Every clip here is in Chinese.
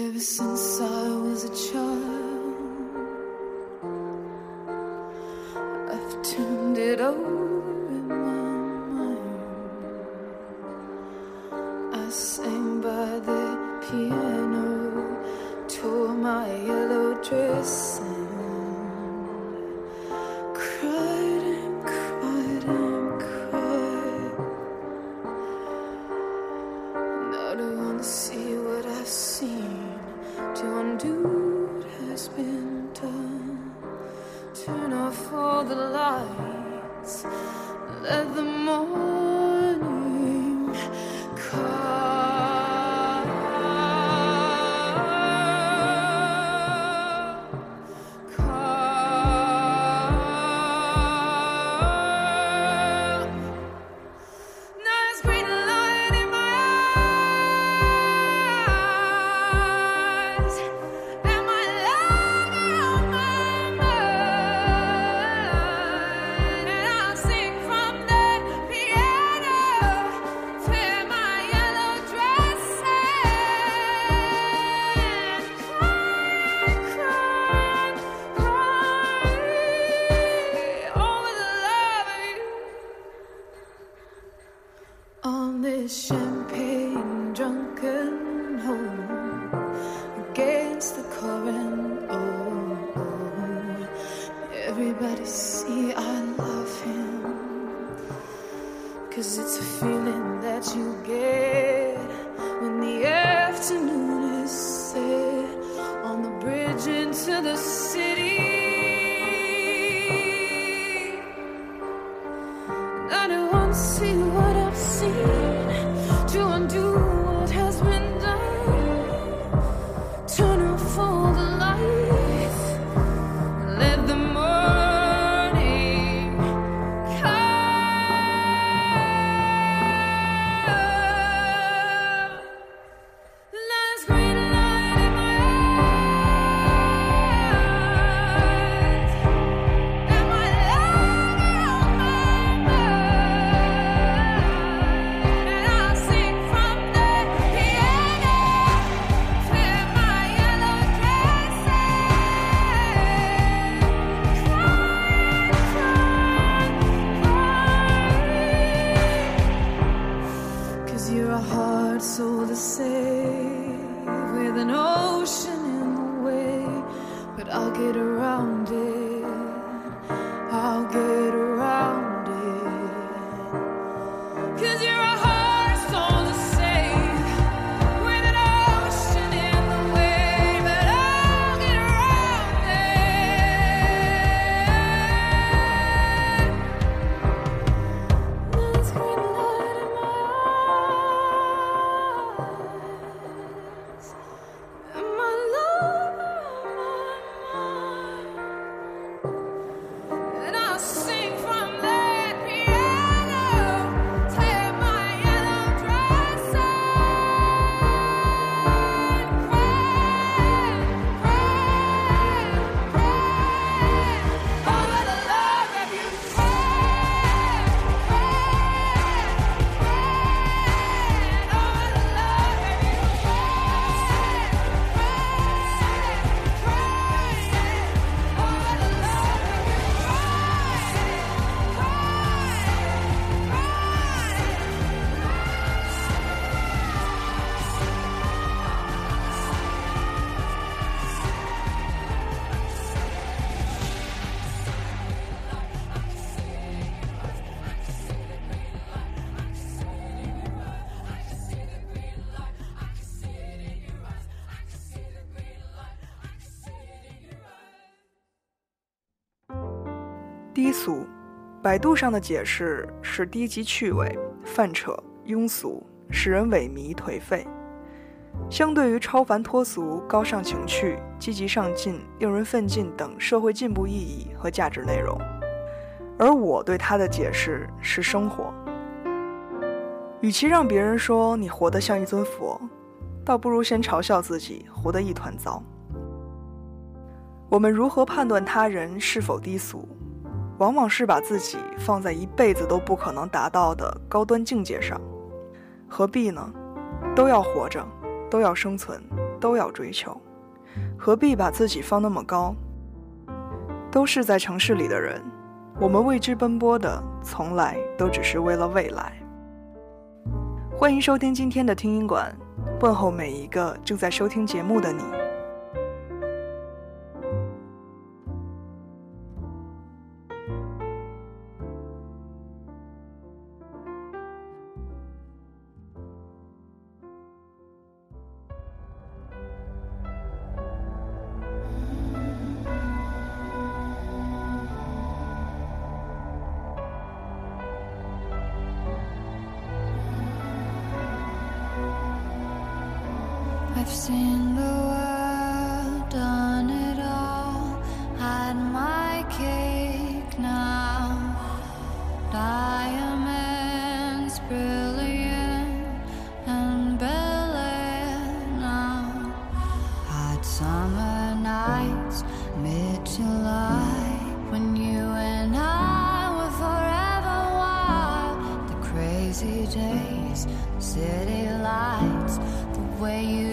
Ever since I was a child, I've turned it over on Cause you're a hard soul to save with an ocean in the way, but I'll get around it. 低俗”，百度上的解释是低级趣味、泛扯、庸俗，使人萎靡颓废。相对于超凡脱俗、高尚情趣、积极上进、令人奋进等社会进步意义和价值内容，而我对它的解释是生活。与其让别人说你活得像一尊佛，倒不如先嘲笑自己活得一团糟。我们如何判断他人是否低俗？往往是把自己放在一辈子都不可能达到的高端境界上，何必呢？都要活着，都要生存，都要追求，何必把自己放那么高？都是在城市里的人，我们为之奔波的，从来都只是为了未来。欢迎收听今天的听音馆，问候每一个正在收听节目的你。Nights, mid July, when you and I were forever wild. The crazy days, city lights, the way you'd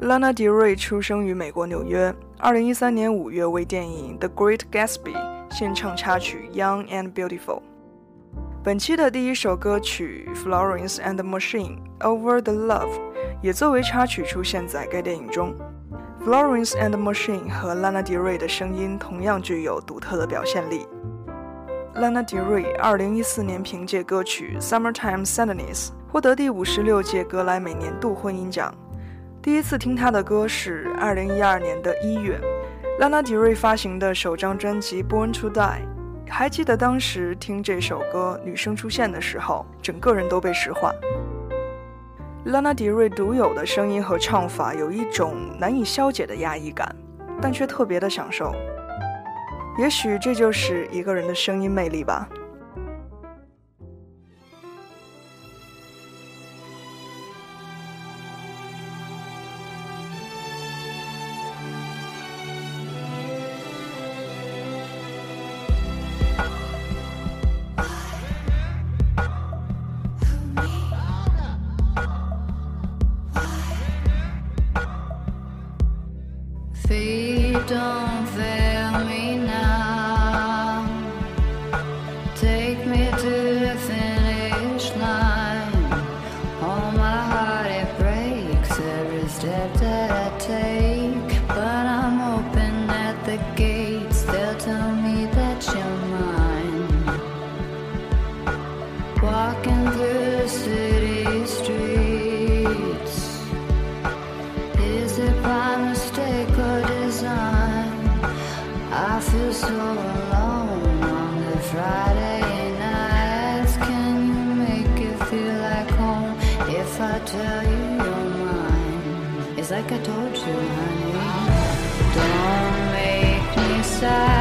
Lana Del Rey 出生于美国纽约，二零一三年五月为电影《The Great Gatsby》献唱插曲《Young and Beautiful》。本期的第一首歌曲《Florence and Machine Over the Love》也作为插曲出现在该电影中。Florence and Machine 和 Lana Del Rey 的声音同样具有独特的表现力。Lana Del Rey 二零一四年凭借歌曲《Summertime Sadness》获得第五十六届格莱美年度婚姻奖。第一次听他的歌是二零一二年的一月，拉娜迪瑞发行的首张专辑《Born to Die》。还记得当时听这首歌，女生出现的时候，整个人都被石化。拉娜迪瑞独有的声音和唱法，有一种难以消解的压抑感，但却特别的享受。也许这就是一个人的声音魅力吧。like I told you, honey. Don't make me sad.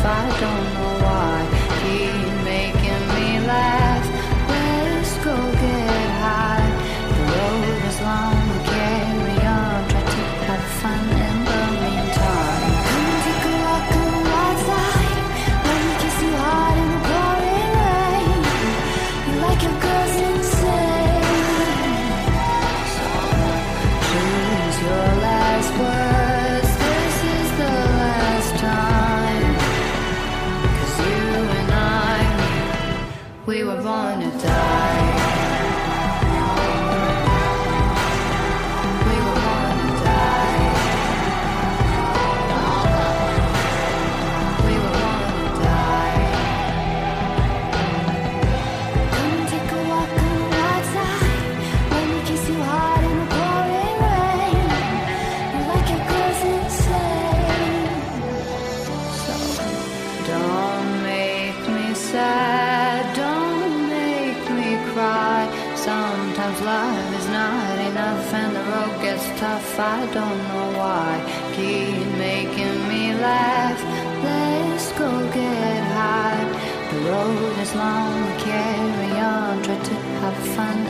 if I don't have fun.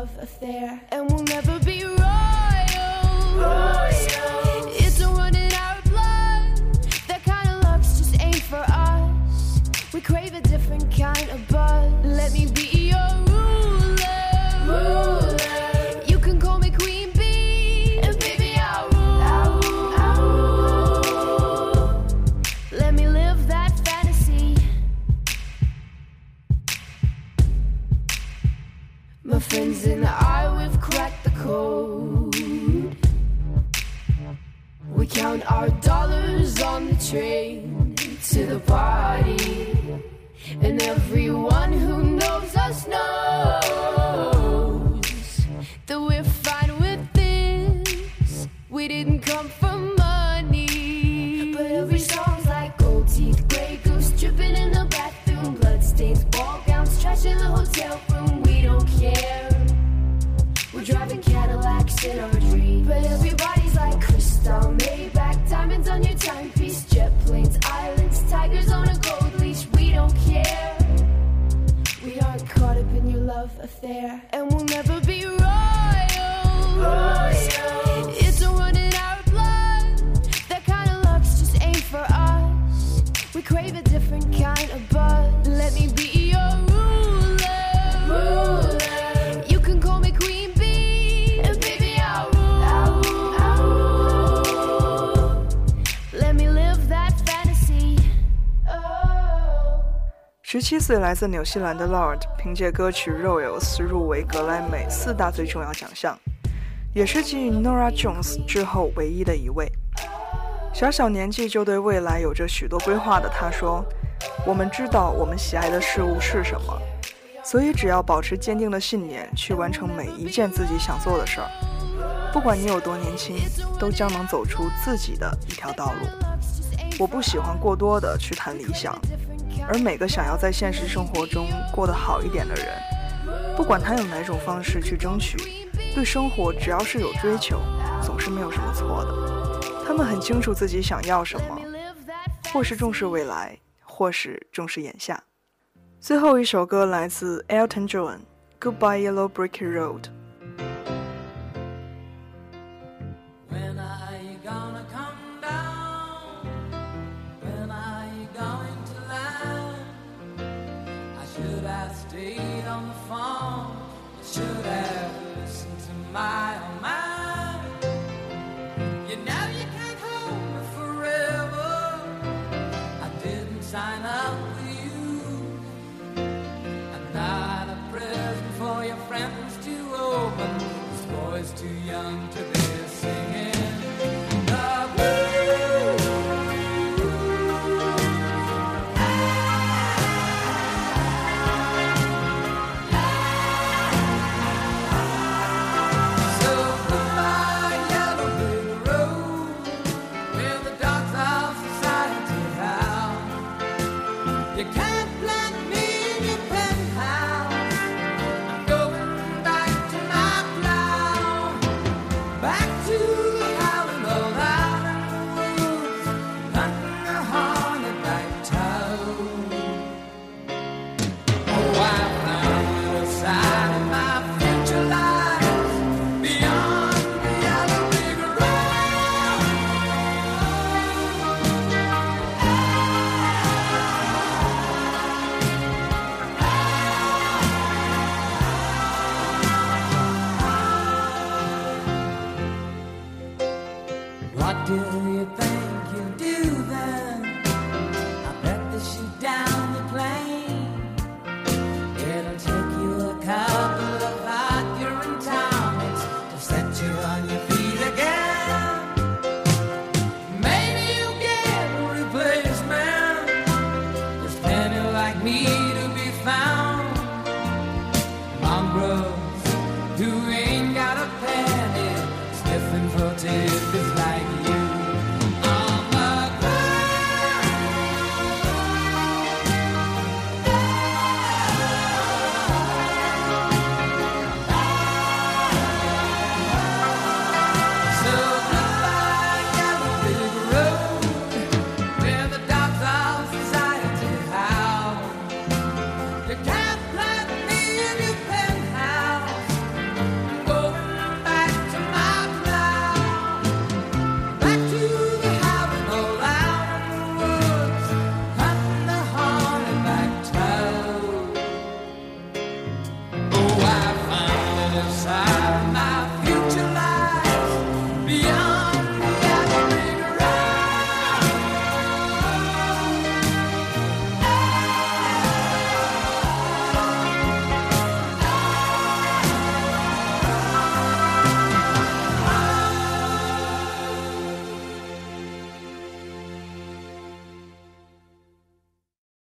love affair, and we'll never be there. 十七岁来自纽西兰的 Lord 凭借歌曲《Royals》入围格莱美四大最重要奖项，也是继 Nora Jones 之后唯一的一位。小小年纪就对未来有着许多规划的他说：“我们知道我们喜爱的事物是什么，所以只要保持坚定的信念，去完成每一件自己想做的事儿，不管你有多年轻，都将能走出自己的一条道路。”我不喜欢过多的去谈理想，而每个想要在现实生活中过得好一点的人，不管他用哪种方式去争取，对生活只要是有追求，总是没有什么错的。他们很清楚自己想要什么，或是重视未来，或是重视眼下。最后一首歌来自 Elton John，《Goodbye Yellow Brick Road》。friends too open. This boy's too young to be.